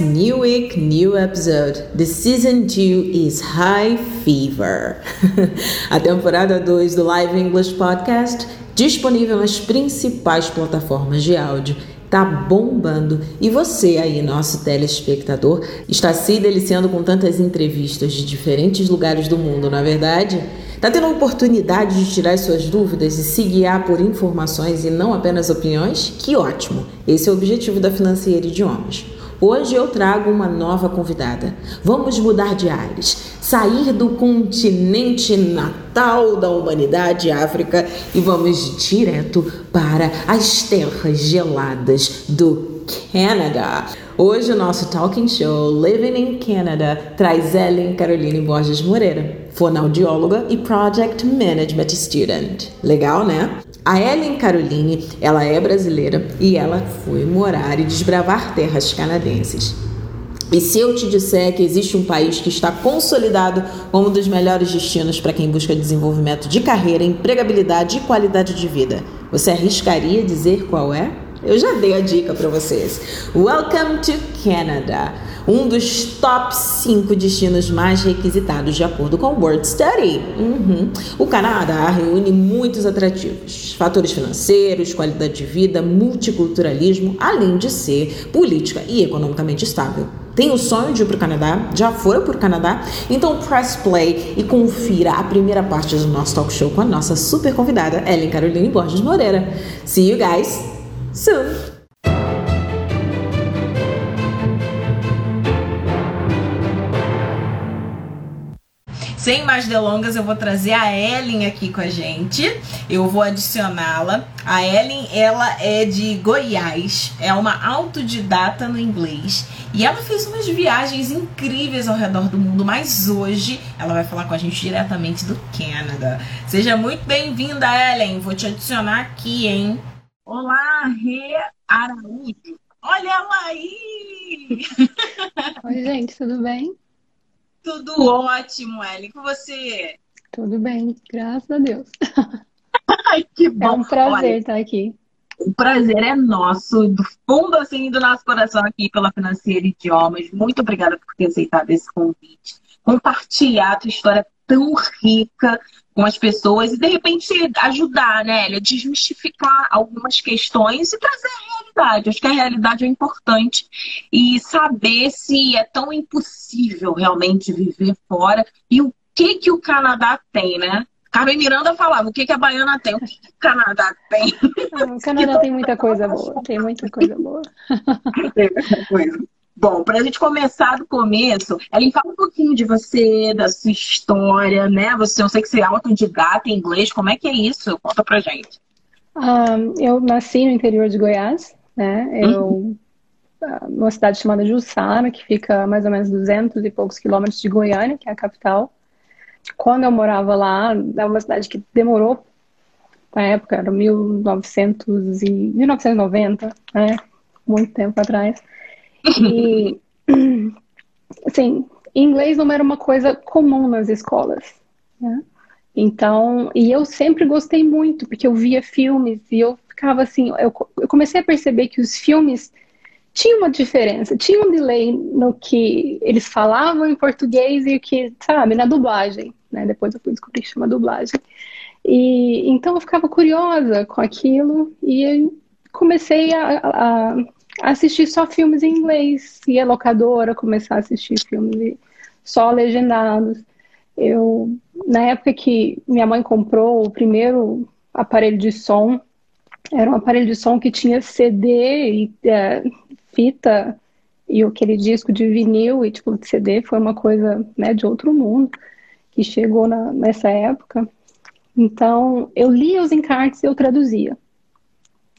new week, new episode. The season 2 is High Fever. A temporada 2 do Live English Podcast, disponível nas principais plataformas de áudio, tá bombando. E você aí, nosso telespectador, está se deliciando com tantas entrevistas de diferentes lugares do mundo, não é verdade? Tá tendo a oportunidade de tirar suas dúvidas e se guiar por informações e não apenas opiniões? Que ótimo! Esse é o objetivo da Financeira Idiomas. Hoje eu trago uma nova convidada. Vamos mudar de ares, sair do continente natal da humanidade, África, e vamos direto para as terras geladas do Canadá. Hoje o nosso talking show Living in Canada traz Ellen Caroline Borges Moreira fonoaudióloga e Project Management Student. Legal, né? A Ellen Caroline, ela é brasileira e ela foi morar e desbravar terras canadenses. E se eu te disser que existe um país que está consolidado como um dos melhores destinos para quem busca desenvolvimento de carreira, empregabilidade e qualidade de vida, você arriscaria dizer qual é? Eu já dei a dica para vocês. Welcome to Canada um dos top 5 destinos mais requisitados de acordo com o World Study. Uhum. O Canadá reúne muitos atrativos: fatores financeiros, qualidade de vida, multiculturalismo, além de ser política e economicamente estável. Tem o sonho de ir para o Canadá? Já foram para o Canadá? Então press play e confira a primeira parte do nosso talk show com a nossa super convidada, Ellen Caroline Borges Moreira. See you guys soon! Sem mais delongas, eu vou trazer a Ellen aqui com a gente. Eu vou adicioná-la. A Ellen, ela é de Goiás, é uma autodidata no inglês e ela fez umas viagens incríveis ao redor do mundo, mas hoje ela vai falar com a gente diretamente do Canadá. Seja muito bem-vinda, Ellen. Vou te adicionar aqui, hein? Olá, Rê Araújo. Olha ela aí! Oi, gente, tudo bem? Tudo ótimo, Ellen. Com você? Tudo bem, graças a Deus. Ai, que bom. É um prazer Olha, estar aqui. O prazer é nosso, do fundo assim do nosso coração aqui pela Financeira Idiomas. Muito obrigada por ter aceitado esse convite. Compartilhar a tua história tão rica com as pessoas e de repente ajudar, né, Elia, desmistificar algumas questões e trazer a realidade. Acho que a realidade é importante e saber se é tão impossível realmente viver fora e o que que o Canadá tem, né? Carmen Miranda falava, o que, que a baiana tem? O que, que o Canadá tem? Ah, o Canadá tem muita coisa boa, tem muita coisa boa. tem muita coisa. Bom, para a gente começar do começo, Ellen, fala um pouquinho de você, da sua história, né? Você, eu sei que você é autodidata em inglês, como é que é isso? Conta pra gente. Um, eu nasci no interior de Goiás, né? Eu, uhum. Numa cidade chamada Jussara, que fica mais ou menos 200 e poucos quilômetros de Goiânia, que é a capital. Quando eu morava lá, é uma cidade que demorou, na época, era 1900 e, 1990, né? Muito tempo atrás e, assim, inglês não era uma coisa comum nas escolas, né? Então, e eu sempre gostei muito, porque eu via filmes e eu ficava assim, eu, eu comecei a perceber que os filmes tinham uma diferença, tinha um delay no que eles falavam em português e o que, sabe, na dublagem, né? Depois eu fui descobrir que chama dublagem. E então eu ficava curiosa com aquilo e comecei a, a, assistir só filmes em inglês, e a locadora, começar a assistir filmes só legendados. Eu, na época que minha mãe comprou o primeiro aparelho de som, era um aparelho de som que tinha CD e é, fita e aquele disco de vinil e tipo CD foi uma coisa né, de outro mundo que chegou na, nessa época. Então eu lia os encartes e eu traduzia.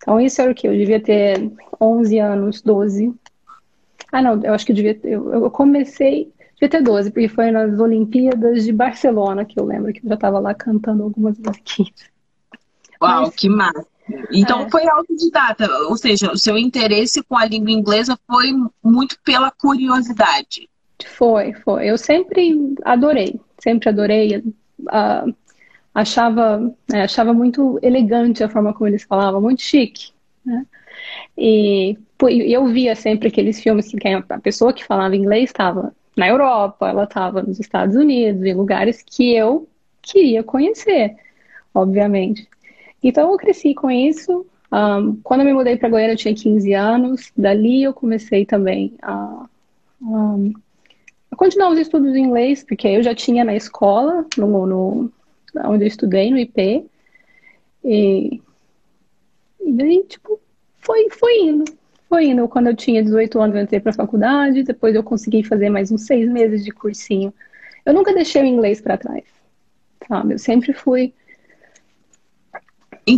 Então, isso era o que? Eu devia ter 11 anos, 12. Ah, não, eu acho que eu devia ter. Eu comecei. Devia ter 12, porque foi nas Olimpíadas de Barcelona que eu lembro que eu já estava lá cantando algumas musiquinhas. Uau, Mas, que massa! Então é. foi autodidata, ou seja, o seu interesse com a língua inglesa foi muito pela curiosidade. Foi, foi. Eu sempre adorei, sempre adorei. Uh, achava, né, achava muito elegante a forma como eles falavam, muito chique. Né? E eu via sempre aqueles filmes que a pessoa que falava inglês estava na Europa, ela estava nos Estados Unidos, em lugares que eu queria conhecer, obviamente. Então eu cresci com isso. Um, quando eu me mudei para Goiânia, eu tinha 15 anos. Dali eu comecei também a, um, a continuar os estudos em inglês, porque eu já tinha na escola, no, no onde eu estudei, no IP. E, e daí, tipo, foi, foi indo. Foi indo. Quando eu tinha 18 anos, eu entrei para a faculdade. Depois eu consegui fazer mais uns seis meses de cursinho. Eu nunca deixei o inglês para trás, sabe? Eu sempre fui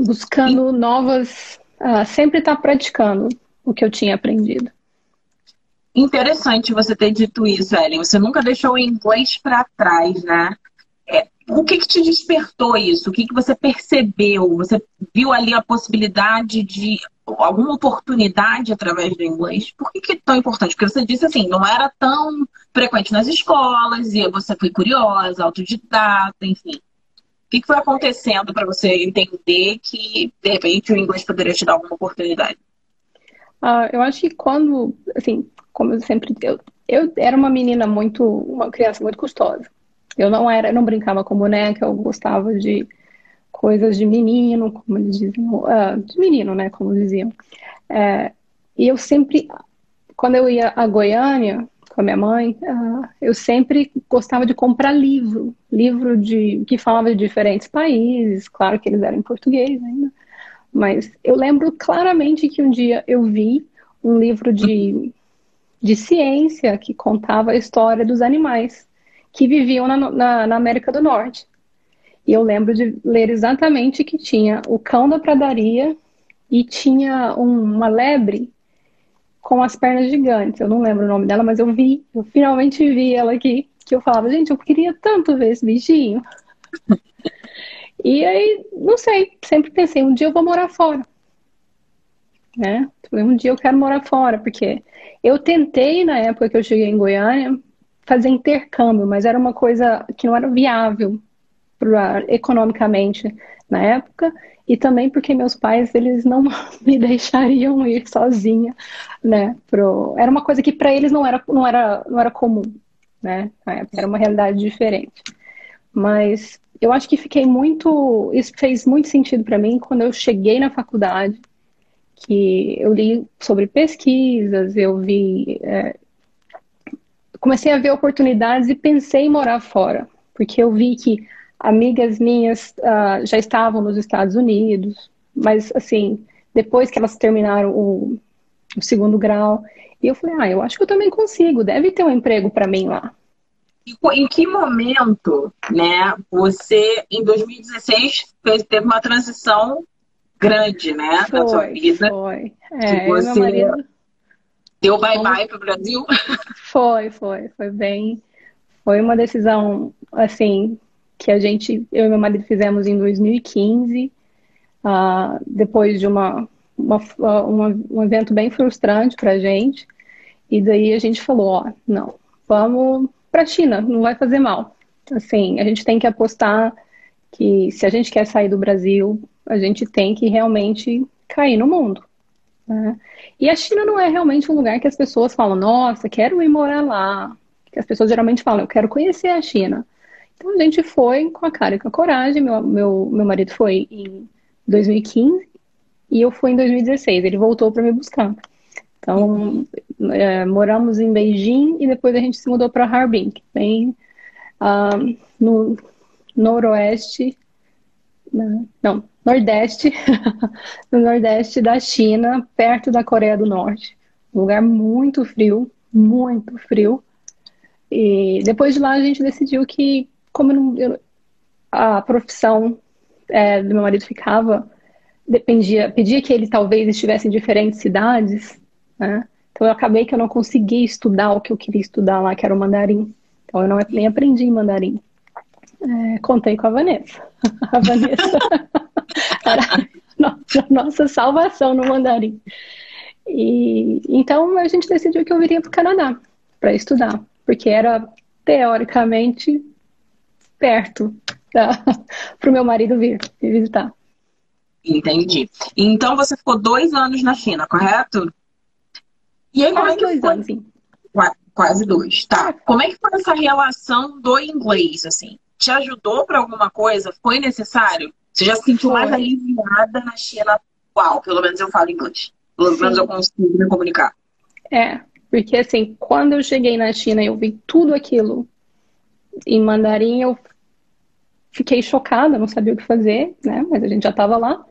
buscando novas. Uh, sempre estar tá praticando o que eu tinha aprendido. Interessante você ter dito isso, Ellen. Você nunca deixou o inglês para trás, né? É, o que, que te despertou isso? O que, que você percebeu? Você viu ali a possibilidade de alguma oportunidade através do inglês? Por que, que é tão importante? Porque você disse assim, não era tão frequente nas escolas, e você foi curiosa, autodidata, enfim. O que, que foi acontecendo para você entender que, de repente, o inglês poderia te dar alguma oportunidade? Uh, eu acho que quando, assim, como eu sempre. Eu, eu era uma menina muito. uma criança muito custosa. Eu não era, eu não brincava com boneca, eu gostava de coisas de menino, como eles diziam, uh, de menino, né, como diziam. É, e eu sempre, quando eu ia a Goiânia com a minha mãe, uh, eu sempre gostava de comprar livro, livro de que falava de diferentes países, claro que eles eram em português ainda, mas eu lembro claramente que um dia eu vi um livro de, de ciência que contava a história dos animais que viviam na, na, na América do Norte. E eu lembro de ler exatamente que tinha o cão da pradaria e tinha um, uma lebre com as pernas gigantes. Eu não lembro o nome dela, mas eu vi, eu finalmente vi ela aqui, que eu falava, gente, eu queria tanto ver esse bichinho. e aí, não sei, sempre pensei, um dia eu vou morar fora. Né? Um dia eu quero morar fora, porque eu tentei, na época que eu cheguei em Goiânia, fazer intercâmbio, mas era uma coisa que não era viável pra, economicamente na época e também porque meus pais eles não me deixariam ir sozinha, né? Pro... Era uma coisa que para eles não era não era não era comum, né? Era uma realidade diferente. Mas eu acho que fiquei muito isso fez muito sentido para mim quando eu cheguei na faculdade que eu li sobre pesquisas, eu vi é, comecei a ver oportunidades e pensei em morar fora, porque eu vi que amigas minhas uh, já estavam nos Estados Unidos, mas assim, depois que elas terminaram o, o segundo grau, eu falei, ah, eu acho que eu também consigo, deve ter um emprego para mim lá. Em que momento, né, você, em 2016, fez, teve uma transição grande, né, foi, na sua vida? Foi, é, que você... marido Deu bye-bye para o Brasil? Foi, foi. Foi bem. Foi uma decisão, assim, que a gente, eu e meu marido fizemos em 2015, uh, depois de uma, uma, uma, um evento bem frustrante para a gente. E daí a gente falou: ó, não, vamos para a China, não vai fazer mal. Assim, a gente tem que apostar que se a gente quer sair do Brasil, a gente tem que realmente cair no mundo. Né? E a China não é realmente um lugar que as pessoas falam, nossa, quero ir morar lá. Que as pessoas geralmente falam, eu quero conhecer a China. Então a gente foi com a cara e com a coragem. Meu, meu, meu marido foi em 2015 e eu fui em 2016. Ele voltou para me buscar. Então é, moramos em Beijing e depois a gente se mudou para Harbin, que uh, no noroeste. Não, Nordeste, no Nordeste da China, perto da Coreia do Norte. Um lugar muito frio, muito frio. E depois de lá a gente decidiu que, como não, eu, a profissão é, do meu marido ficava, dependia, pedia que ele talvez estivesse em diferentes cidades, né? Então eu acabei que eu não consegui estudar o que eu queria estudar lá, que era o mandarim. Então eu não, nem aprendi mandarim. É, contei com a Vanessa. A Vanessa era nossa, nossa salvação no mandarim. E então a gente decidiu que eu viria para o Canadá para estudar, porque era teoricamente perto para o meu marido vir me visitar. Entendi. Então você ficou dois anos na China, correto? E aí, como é que dois foi? anos, sim. Quase dois, tá. Como é que foi essa relação do inglês, assim? Te ajudou para alguma coisa? Foi necessário? Você já se sentiu mais aliviada na China? Uau, pelo menos eu falo inglês. Pelo Sim. menos eu consigo me comunicar. É, porque assim, quando eu cheguei na China e eu vi tudo aquilo em mandarim, eu fiquei chocada, não sabia o que fazer, né? Mas a gente já estava lá.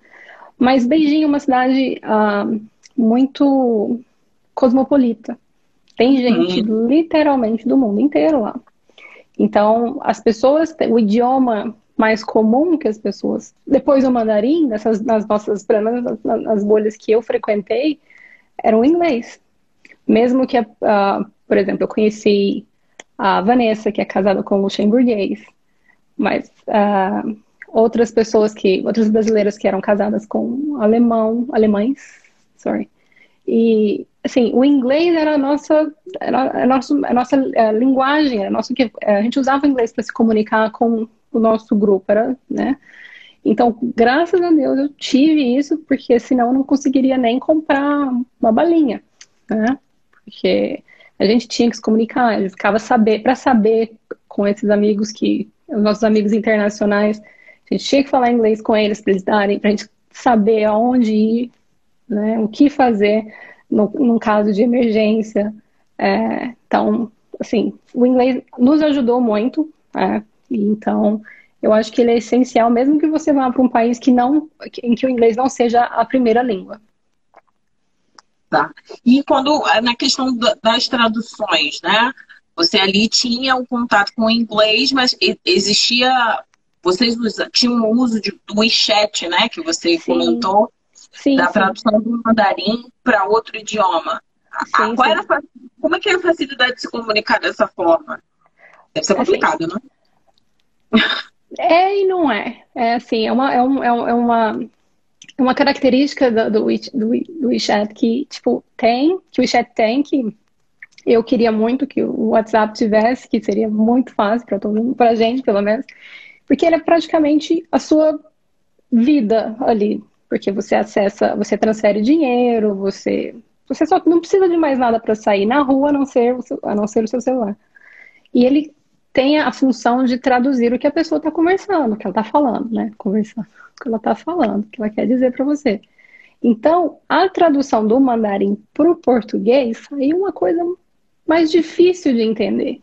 Mas Beijing é uma cidade ah, muito cosmopolita. Tem gente literalmente do mundo inteiro lá. Então, as pessoas, o idioma mais comum que as pessoas, depois do mandarim, nessas, nas nossas, pelo menos nas, nas bolhas que eu frequentei, era o inglês. Mesmo que, ah, por exemplo, eu conheci a Vanessa, que é casada com o luxemburguês, mas ah, outras pessoas que, outras brasileiras que eram casadas com alemão, alemães, sorry. E assim, o inglês era a nossa, era a nossa, a nossa eh, linguagem, era a nossa que a gente usava o inglês para se comunicar com o nosso grupo, era, né? Então, graças a Deus eu tive isso, porque senão eu não conseguiria nem comprar uma balinha, né? Porque a gente tinha que se comunicar, a gente ficava saber, para saber com esses amigos que, os nossos amigos internacionais, a gente tinha que falar inglês com eles para eles darem, para a gente saber aonde ir, né? O que fazer no, num caso de emergência. É, então, assim, o inglês nos ajudou muito, é, e então eu acho que ele é essencial, mesmo que você vá para um país que não, em que o inglês não seja a primeira língua. Tá. E quando, na questão da- das traduções, né? Você ali tinha o contato com o inglês, mas existia. Vocês usa- tinham o uso de, do WeChat, né? Que você Sim. comentou, Sim, da sim. tradução do mandarim para outro idioma. Sim, qual era como é que é a facilidade de se comunicar dessa forma? Deve ser Assim, complicado, né? É e não é. É assim, é uma, é um- é um- é uma, é uma característica do, do, do We- do WeChat que, tipo, tem, que o WeChat tem, que eu queria muito que o WhatsApp tivesse, que seria muito fácil para todo mundo, pra gente, pelo menos, porque ele é praticamente a sua vida ali, porque você acessa, você transfere dinheiro, você, você só não precisa de mais nada para sair na rua, a não ser, a não ser o seu celular. E ele tem a função de traduzir o que a pessoa está conversando, o que ela está falando, né? Conversando, o que ela está falando, o que ela quer dizer para você. Então, a tradução do mandarim para o português saiu uma coisa mais difícil de entender.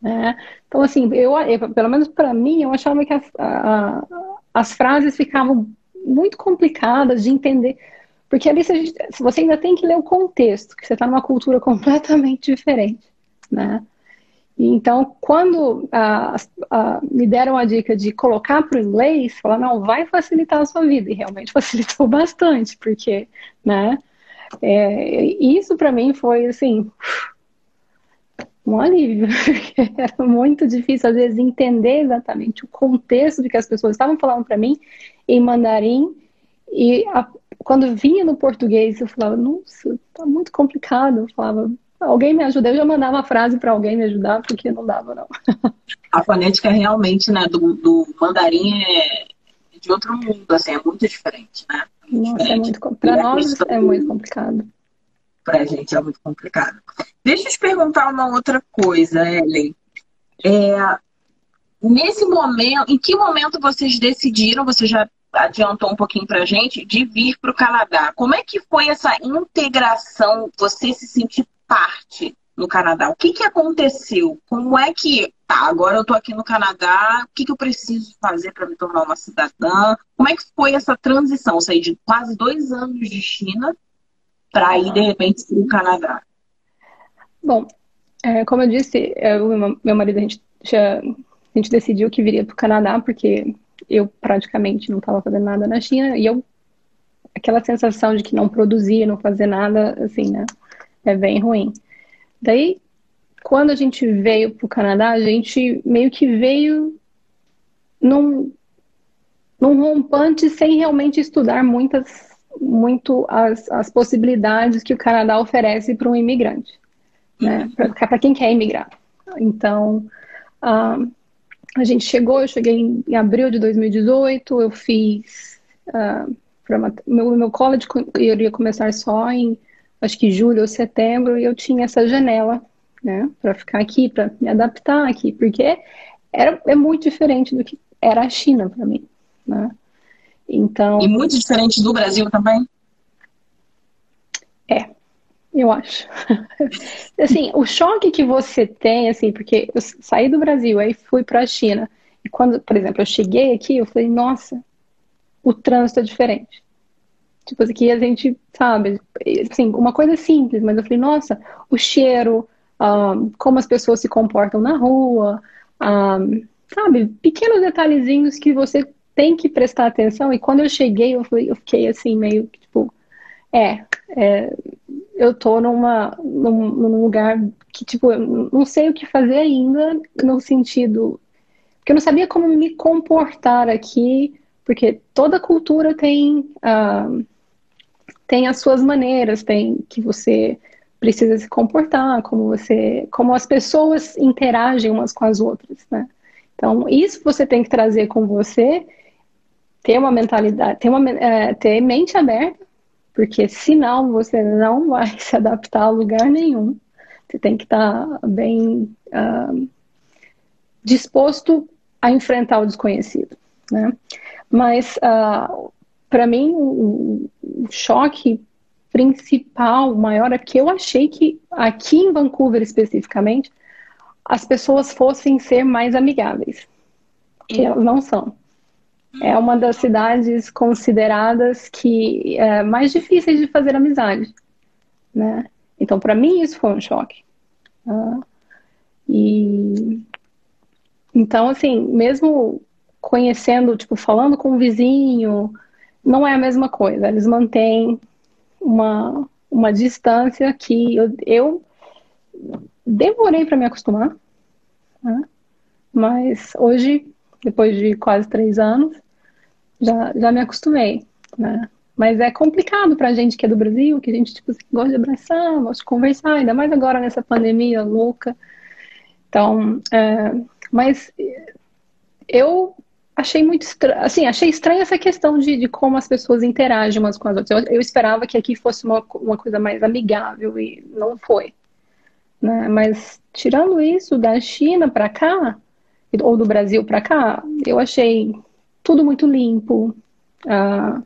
né? Então, assim, eu, pelo menos para mim, eu achava que a- a- as frases ficavam muito complicadas de entender. Porque ali se gente- você ainda tem que ler o contexto, que você está numa cultura completamente diferente, né? Então, quando ah, ah, me deram a dica de colocar para o inglês, falar, não, vai facilitar a sua vida. E realmente facilitou bastante, porque, né? é, isso para mim foi, assim, um alívio, era muito difícil, às vezes, entender exatamente o contexto do que as pessoas estavam falando para mim em mandarim. E a- quando vinha no português, eu falava, nossa, tá muito complicado. Eu falava, alguém me ajuda. Eu já mandava uma frase para alguém me ajudar, porque não dava, não. A fonética realmente, né, do, do mandarim é de outro mundo, assim, é muito diferente, né? Nossa, é muito Para a nós é muito complicado. Pra gente é muito complicado. Deixa eu te perguntar uma outra coisa, Ellen. É, nesse momento, em que momento vocês decidiram, você já adiantou um pouquinho pra gente, de vir para o Canadá? Como é que foi essa integração, você se sentir parte no Canadá? O que, que aconteceu? Como é que, tá, agora eu tô aqui no Canadá, o que, que eu preciso fazer para me tornar uma cidadã? Como é que foi essa transição? Sair de quase dois anos de China para ir, de repente, para o Canadá? Bom, é, como eu disse, eu e meu marido, a gente, já, a gente decidiu que viria para o Canadá, porque eu praticamente não estava fazendo nada na China, e eu, aquela sensação de que não produzia, não fazer nada, assim, né, é bem ruim. Daí, quando a gente veio para o Canadá, a gente meio que veio num, num rompante sem realmente estudar muitas, muito as, as possibilidades que o Canadá oferece para um imigrante né? Para quem quer emigrar. Então, ah, a gente chegou, eu cheguei em, em abril de 2018, eu fiz. format- meu, meu college co- iria começar só em acho que julho ou setembro, e eu tinha essa janela, né, para ficar aqui, para me adaptar aqui, porque era, é muito diferente do que era a China para mim, né? Então. E muito diferente do Brasil também? É, eu acho. assim, o choque que você tem, assim, porque eu saí do Brasil, aí fui para a China. E quando, por exemplo, eu cheguei aqui, eu falei, nossa, o trânsito é diferente. Tipo, aqui a gente, sabe, assim, uma coisa simples, mas eu falei, nossa, o cheiro, um, como as pessoas se comportam na rua, um, sabe, pequenos detalhezinhos que você tem que prestar atenção. E quando eu cheguei, eu, fui, eu fiquei assim, meio tipo, é, é eu tô numa, num, num, lugar que, tipo, eu não sei o que fazer ainda, no sentido. Porque eu não sabia como me comportar aqui, porque toda cultura tem. Uh, tem as suas maneiras, tem que você precisa se comportar, como você, como as pessoas interagem umas com as outras, né? Então, isso você tem que trazer com você, ter uma mentalidade, ter, uma, é, ter mente aberta, porque senão você não vai se adaptar a lugar nenhum. Você tem que estar bem uh, disposto a enfrentar o desconhecido, né? Mas, uh, para mim, o, o choque principal, maior, é que eu achei que aqui em Vancouver especificamente, as pessoas fossem ser mais amigáveis. E elas não são. É uma das cidades consideradas que é mais difíceis de fazer amizade, né? Então, para mim isso foi um choque. Uh, e então, assim, mesmo conhecendo, tipo, falando com o vizinho, não é a mesma coisa. Eles mantêm uma, uma distância que eu, eu demorei para me acostumar, né? mas hoje, depois de quase três anos, já, já me acostumei, né? Mas é complicado pra gente que é do Brasil, que a gente tipo, gosta de abraçar, gosta de conversar, ainda mais agora nessa pandemia louca. Então, é, mas eu achei muito assim, achei estranha essa questão de, de, como as pessoas interagem umas com as outras. Eu, eu, esperava que aqui fosse uma, uma coisa mais amigável e não foi. Né? Mas tirando isso, da China para cá, ou do Brasil para cá, eu achei tudo muito limpo. Uh,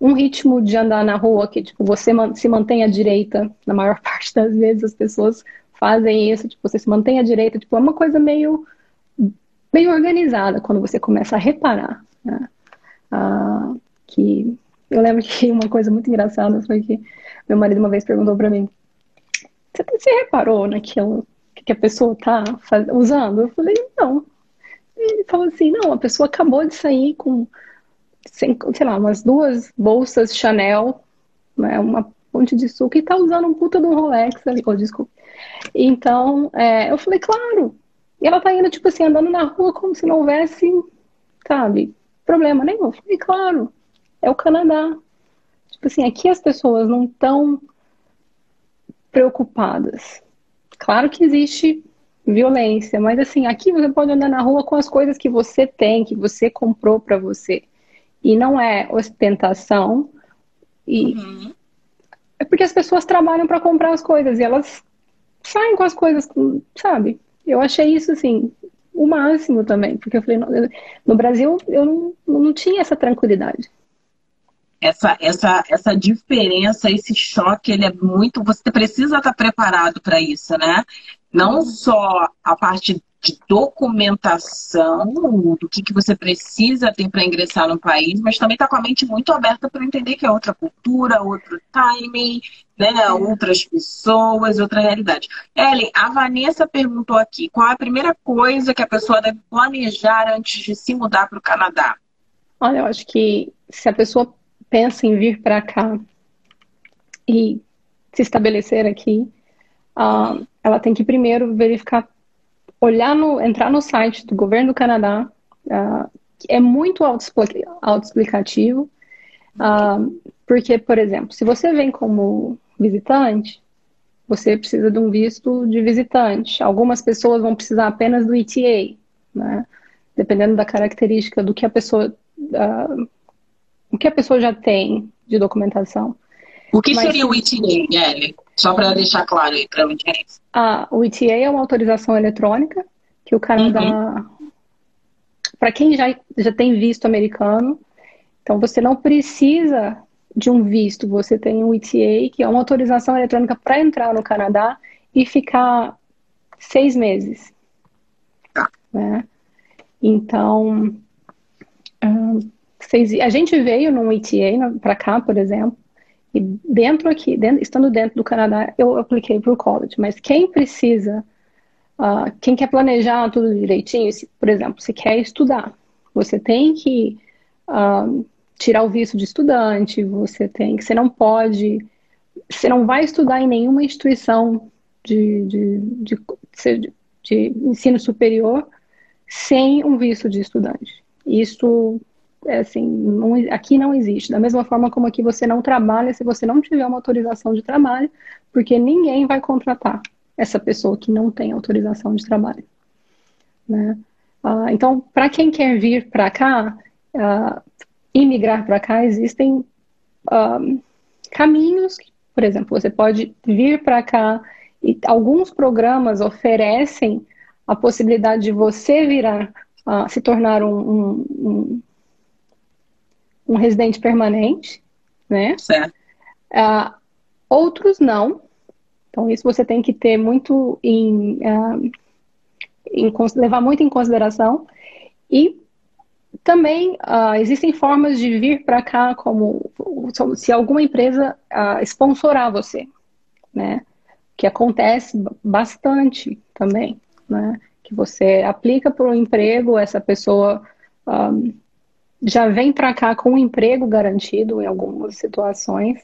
um ritmo de andar na rua que tipo você se mantém à direita na maior parte das vezes as pessoas fazem isso tipo você se mantém à direita tipo é uma coisa meio meio organizada quando você começa a reparar né? uh, que eu lembro que uma coisa muito engraçada foi que meu marido uma vez perguntou para mim você, você reparou naquilo que a pessoa tá faz... usando eu falei não ele falou assim, não, a pessoa acabou de sair com, sei lá, umas duas bolsas Chanel, né, uma ponte de suco e tá usando um puta um Rolex ali, oh, desculpa. Então, é, eu falei, claro. E ela tá indo, tipo assim, andando na rua como se não houvesse, sabe, problema nenhum. Falei, claro, é o Canadá. Tipo assim, aqui as pessoas não estão preocupadas. Claro que existe violência. Mas assim, aqui você pode andar na rua com as coisas que você tem, que você comprou para você. E não é ostentação. E uhum. é porque as pessoas trabalham para comprar as coisas e elas saem com as coisas, sabe? Eu achei isso assim o máximo também, porque eu falei, no, Brasil eu não, não tinha essa tranquilidade essa, essa, essa diferença, esse choque, ele é muito. Você precisa estar preparado para isso, né? Não só a parte de documentação do que, que você precisa ter para ingressar no país, mas também está com a mente muito aberta para entender que é outra cultura, outro timing, né? outras pessoas, outra realidade. Ellen, a Vanessa perguntou aqui: qual é a primeira coisa que a pessoa deve planejar antes de se mudar para o Canadá? Olha, eu acho que se a pessoa pensa em vir para cá e se estabelecer aqui, uh, ela tem que primeiro verificar, olhar no, entrar no site do governo do Canadá, uh, é muito autoexplicativo, uh, porque, por exemplo, se você vem como visitante, você precisa de um visto de visitante. Algumas pessoas vão precisar apenas do ETA, né? dependendo da característica do que a pessoa uh, o que a pessoa já tem de documentação. O que Mas, seria o ETA, Ellen? Só para deixar claro aí para a audiência. Ah, o ETA é uma autorização eletrônica que o Canadá, uhum. para quem já, já tem visto americano, então você não precisa de um visto, você tem um ETA, que é uma autorização eletrônica para entrar no Canadá e ficar seis meses. Tá. Né? Então, a gente veio num ETA para cá, por exemplo, e dentro aqui, dentro, estando dentro do Canadá, eu apliquei para o college. Mas quem precisa, uh, quem quer planejar tudo direitinho, se, por exemplo, você quer estudar, você tem que uh, tirar o visto de estudante, você tem que, você não pode, você não vai estudar em nenhuma instituição de, de, de, de, de ensino superior sem um visto de estudante. Isso, assim, não, aqui não existe. Da mesma forma como aqui você não trabalha se você não tiver uma autorização de trabalho, porque ninguém vai contratar essa pessoa que não tem autorização de trabalho. Né? Uh, então, para quem quer vir para cá, uh, imigrar para cá, existem uh, caminhos. Por exemplo, você pode vir para cá e alguns programas oferecem a possibilidade de você virar se tornar um, um, um, um, residente permanente, né? Certo. Uh, outros não. Então, isso você tem que ter muito em, uh, em levar muito em consideração. E também uh, existem formas de vir para cá como se alguma empresa uh, sponsorar você, né? Que acontece bastante também, né? que você aplica para um emprego, essa pessoa um, já vem para cá com um emprego garantido em algumas situações,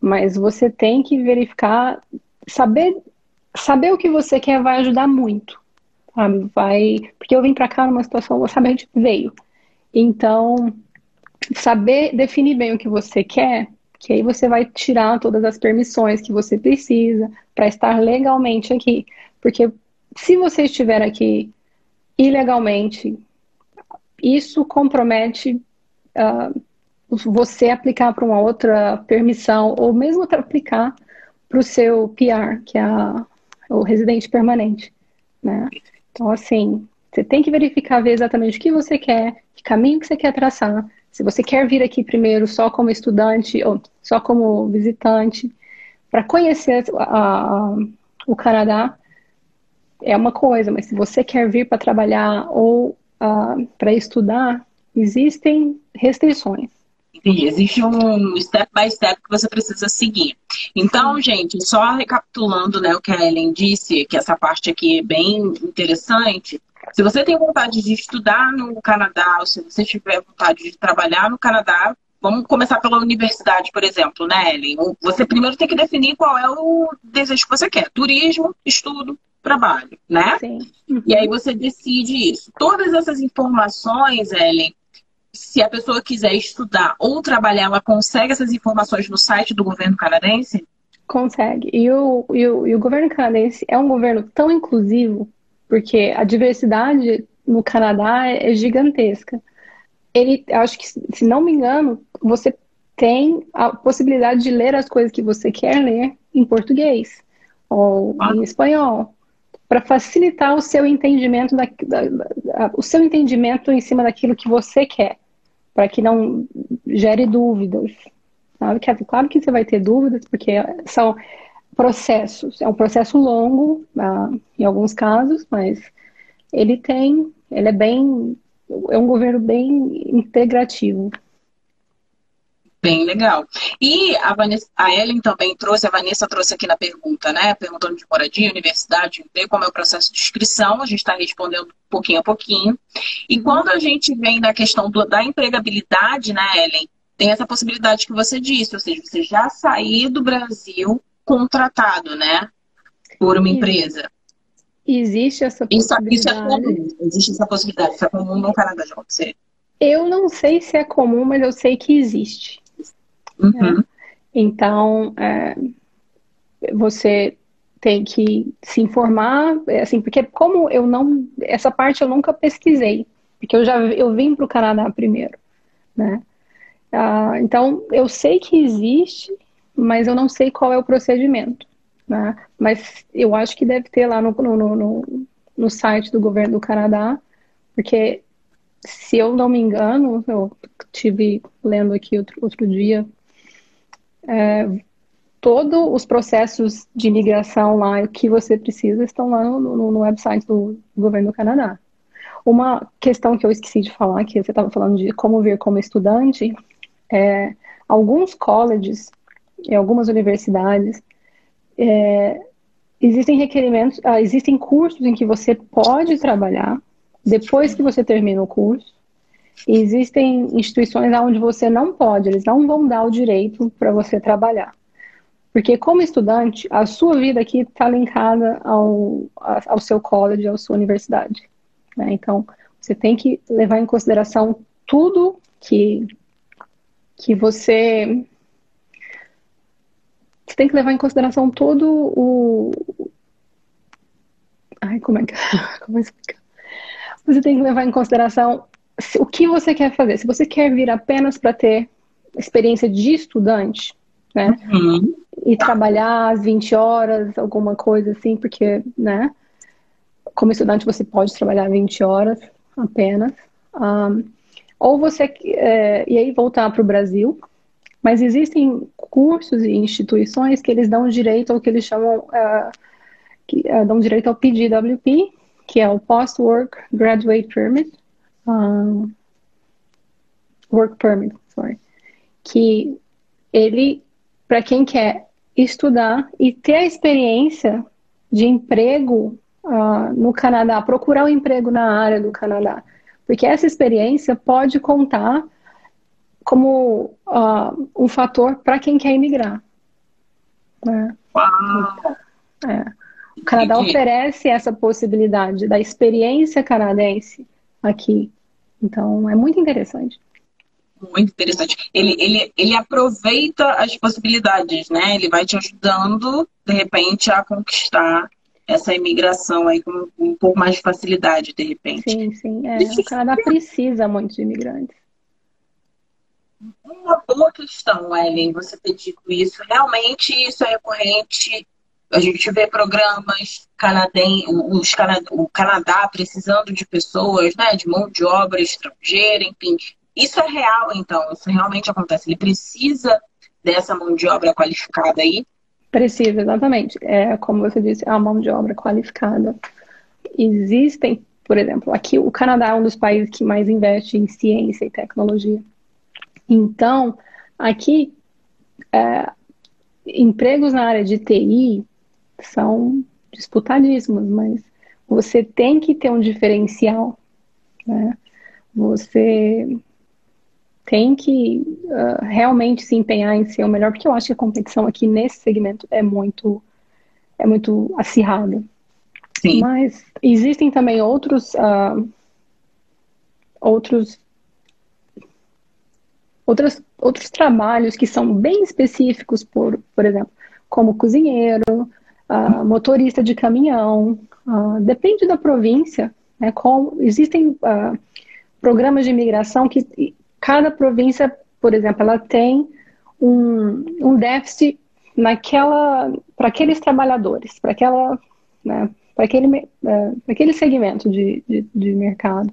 mas você tem que verificar, saber, saber o que você quer vai ajudar muito? Vai, porque eu vim para cá numa situação, sabe, a gente veio. Então, saber definir bem o que você quer, que aí você vai tirar todas as permissões que você precisa para estar legalmente aqui. Porque se você estiver aqui ilegalmente, isso compromete uh, você aplicar para uma outra permissão, ou mesmo aplicar para o seu PR, que é o residente permanente. Né? Então, assim, você tem que verificar, ver exatamente o que você quer, que caminho que você quer traçar. Se você quer vir aqui primeiro só como estudante ou só como visitante, para conhecer o Canadá, é uma coisa, mas se você quer vir para trabalhar ou uh, ah, para estudar, existem restrições. Entendi. Existe um step by step que você precisa seguir. Então, Sim. gente, só recapitulando né, o que a Ellen disse, que essa parte aqui é bem interessante. Se você tem vontade de estudar no Canadá, ou se você tiver vontade de trabalhar no Canadá, vamos começar pela universidade, por exemplo, né, Ellen? Você primeiro tem que definir qual é o desejo que você quer: turismo, estudo, trabalho, né? Sim. E aí você decide isso. Todas essas informações, Ellen, se a pessoa quiser estudar ou trabalhar, ela consegue essas informações no site do governo canadense? Consegue. E o, e o, e o governo canadense é um governo tão inclusivo, porque a diversidade no Canadá é gigantesca. Ele, acho que, se não me engano, você tem a possibilidade de ler as coisas que você quer ler em português ou ah. em espanhol para facilitar o seu entendimento da, da, da, o seu entendimento em cima daquilo que você quer, para que não gere dúvidas. Sabe? Que, claro que você vai ter dúvidas, porque são processos. É um processo longo, uh, em alguns casos, mas ele tem, ele é bem, é um governo bem integrativo. Bem legal. E a, Vanessa, a Ellen também trouxe, a Vanessa trouxe aqui na pergunta, né? Perguntando de moradia, universidade, ver como é o processo de inscrição, a gente está respondendo pouquinho a pouquinho. E quando a gente vem na questão do, da empregabilidade, né, Ellen, tem essa possibilidade que você disse, ou seja, você já sair do Brasil contratado, né? Por uma empresa. Existe essa possibilidade. Isso, isso é comum. Existe essa possibilidade. Isso é comum no Canadá de acontecer. Eu não sei se é comum, mas eu sei que existe. Uhum. Né? Então, é, você tem que se informar, é, assim, porque como eu não, essa parte eu nunca pesquisei, porque eu já eu vim para o Canadá primeiro, né? Ah, então, eu sei que existe, mas eu não sei qual é o procedimento. Né? Mas eu acho que deve ter lá no, no, no, no site do governo do Canadá, porque se eu não me engano, eu tive lendo aqui outro, outro dia, é, todos os processos de imigração lá, que você precisa, estão lá no, no, no website do governo do Canadá. Uma questão que eu esqueci de falar, que você estava falando de como vir como estudante, é, alguns colleges e algumas universidades é, existem requerimentos, ah, existem cursos em que você pode trabalhar depois que você termina o curso. Existem instituições onde você não pode, eles não vão dar o direito para você trabalhar. Porque como estudante, a sua vida aqui está linkada ao, ao seu college, à sua universidade. Né? Então, você tem que levar em consideração tudo que, que você. Você tem que levar em consideração todo o. Ai, como é que. Como é explicar? Você tem que levar em consideração o que você quer fazer. Se você quer vir apenas para ter experiência de estudante, né? Uhum. E trabalhar às 20 horas, alguma coisa assim, porque, né? como estudante você pode trabalhar 20 horas apenas. Um, ou você é, e aí voltar para o Brasil, mas existem cursos e instituições que eles dão direito ao que eles chamam uh, que uh, dão direito ao PGWP, que é o Post Work Graduate Permit, um, Work Permit, sorry, que ele para quem quer estudar e ter a experiência de emprego uh, no Canadá, procurar um emprego na área do Canadá, porque essa experiência pode contar como uh, um fator para quem quer imigrar. Né? Uau. É. O Canadá Entendi. oferece essa possibilidade da experiência canadense aqui. Então, é muito interessante. Muito interessante. Ele, ele, ele aproveita as possibilidades, né? Ele vai te ajudando, de repente, a conquistar essa imigração aí com um pouco mais de facilidade, de repente. Sim, sim. É, o Canadá precisa muito de imigrantes. Uma boa questão, Ellen, você ter dito isso. Realmente isso é recorrente. A gente vê programas canadenses, o Canadá precisando de pessoas, né, de mão de obra estrangeira, enfim. Isso é real, então. Isso realmente acontece. Ele precisa dessa mão de obra qualificada aí Precisa, exatamente. É, como você disse, a mão de obra qualificada. Existem, por exemplo, aqui o Canadá é um dos países que mais investe em ciência e tecnologia. Então, aqui, é, empregos na área de TI são disputadíssimos, mas você tem que ter um diferencial. Né? Você tem que uh, realmente se empenhar em ser o melhor, porque eu acho que a competição aqui nesse segmento é muito, é muito acirrada. Sim. Mas existem também outros, uh, outros, outros, outros trabalhos que são bem específicos, por, por exemplo, como cozinheiro, uh, motorista de caminhão, depende da província, né, com, existem programas de imigração que cada província, por exemplo, ela tem um, um déficit naquela para aqueles trabalhadores, para aquela, né, para aquele, é, aquele segmento de, de, de, mercado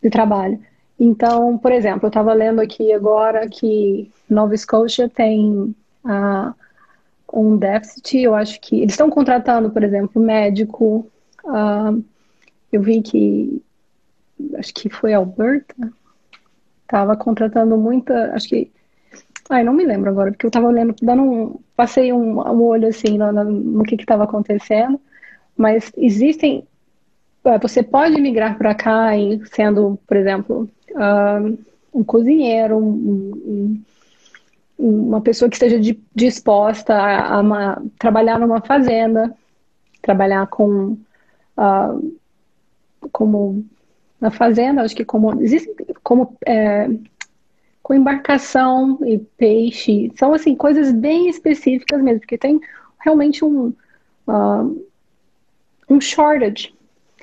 de trabalho. Então, por exemplo, eu estava lendo aqui agora que Nova Scotia tem uh, um déficit, eu acho que eles estão contratando, por exemplo, médico. Uh, eu vi que acho que foi Alberta, Tava contratando muita, acho que. Ai, não me lembro agora, porque eu tava olhando, dando um. Passei um, um olho assim no, no que estava acontecendo, mas existem. É, você pode migrar para cá sendo, por exemplo, um cozinheiro, um, um, uma pessoa que esteja disposta a, a uma, trabalhar numa fazenda, trabalhar com uh, como na fazenda, acho que como existe como é, com embarcação e peixe, são assim coisas bem específicas mesmo, porque tem realmente um uh, um shortage,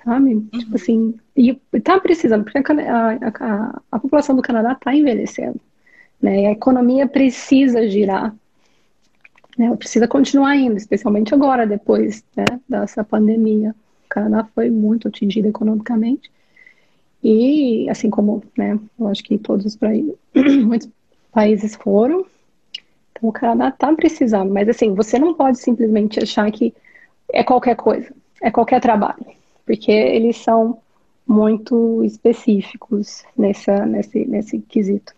sabe? Uhum. Tipo assim, e tá precisando, porque a, a, a população do Canadá está envelhecendo, né? E a economia precisa girar. né, precisa continuar indo, especialmente agora, depois né, dessa pandemia. O Canadá foi muito atingido economicamente. E, assim como, né, eu acho que todos os países, muitos países foram, então o Canadá está precisando. Mas, assim, você não pode simplesmente achar que é qualquer coisa, é qualquer trabalho, porque eles são muito específicos nessa, nesse, nesse quesito.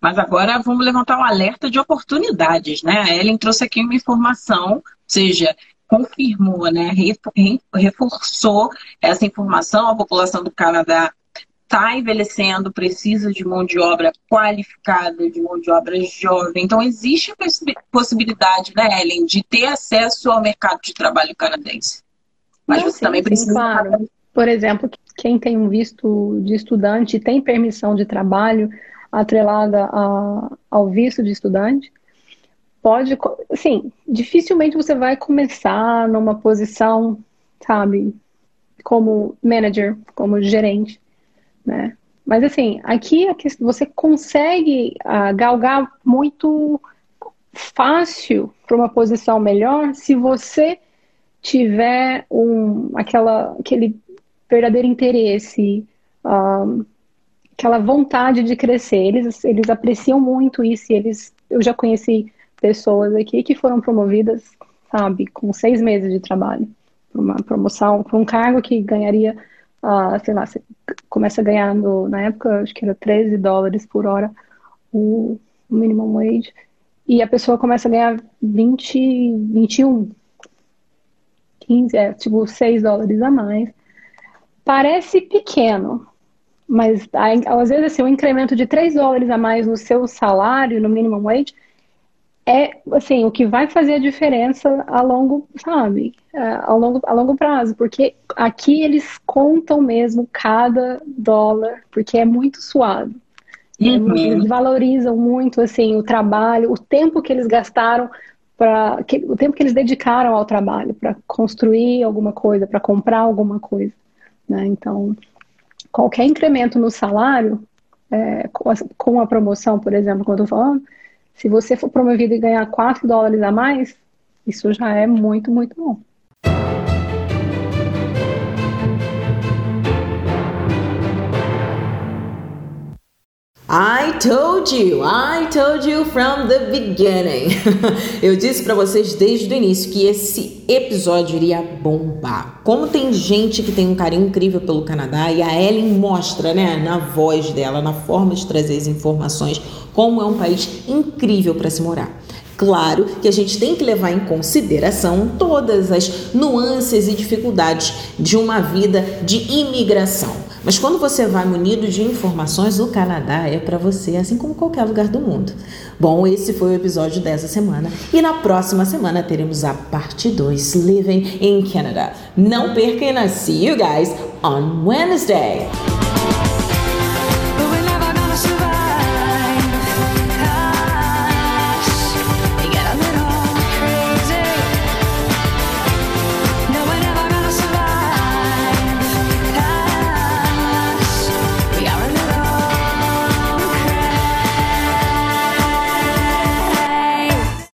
Mas agora vamos levantar um alerta de oportunidades, né? A Ellen trouxe aqui uma informação, ou seja, confirmou, né? Reforçou essa informação. A população do Canadá está envelhecendo, precisa de mão de obra qualificada, de mão de obra jovem. Então, existe a possibilidade, né, Ellen, de ter acesso ao mercado de trabalho canadense. Mas Não, você sim, também precisa. Sim, claro. Por exemplo, quem tem um visto de estudante tem permissão de trabalho atrelada a, ao visto de estudante, pode, assim, dificilmente você vai começar numa posição, sabe, como manager, como gerente, né? Mas assim, aqui você consegue uh, galgar muito fácil para uma posição melhor se você tiver um, aquela, aquele verdadeiro interesse, aquela vontade de crescer. Eles, eles apreciam muito isso. eles, eu já conheci pessoas aqui que foram promovidas, sabe, com seis meses de trabalho, para uma promoção, para um cargo que ganharia, uh, sei lá, você começa ganhando, na época, acho que era 13 dólares por hora o minimum wage, e a pessoa começa a ganhar 20, 21, 15, é, tipo, 6 dólares a mais. Parece pequeno, mas às vezes assim, um incremento de 3 dólares a mais no seu salário, no minimum wage, é assim, o que vai fazer a diferença a longo, sabe, é, a longo, a longo prazo, porque aqui eles contam mesmo cada dólar, porque é muito suado. Uhum. Eles valorizam muito assim o trabalho, o tempo que eles gastaram para o tempo que eles dedicaram ao trabalho para construir alguma coisa, para comprar alguma coisa, né? Então, qualquer incremento no salário, é, com, a, com, a, promoção, por exemplo, quando eu falando, se você for promovido e ganhar 4 dólares a mais, isso já é muito, muito bom. I told you, I told you from the beginning. Eu disse para vocês desde o início que esse episódio iria bombar. Como tem gente que tem um carinho incrível pelo Canadá e a Ellen mostra, né, na voz dela, na forma de trazer as informações, como é um país incrível para se morar. Claro que a gente tem que levar em consideração todas as nuances e dificuldades de uma vida de imigração. Mas quando você vai munido de informações, o Canadá é para você, assim como qualquer lugar do mundo. Bom, esse foi o episódio dessa semana e na próxima semana teremos a parte 2, Living in Canada. Não perca e see you guys on Wednesday.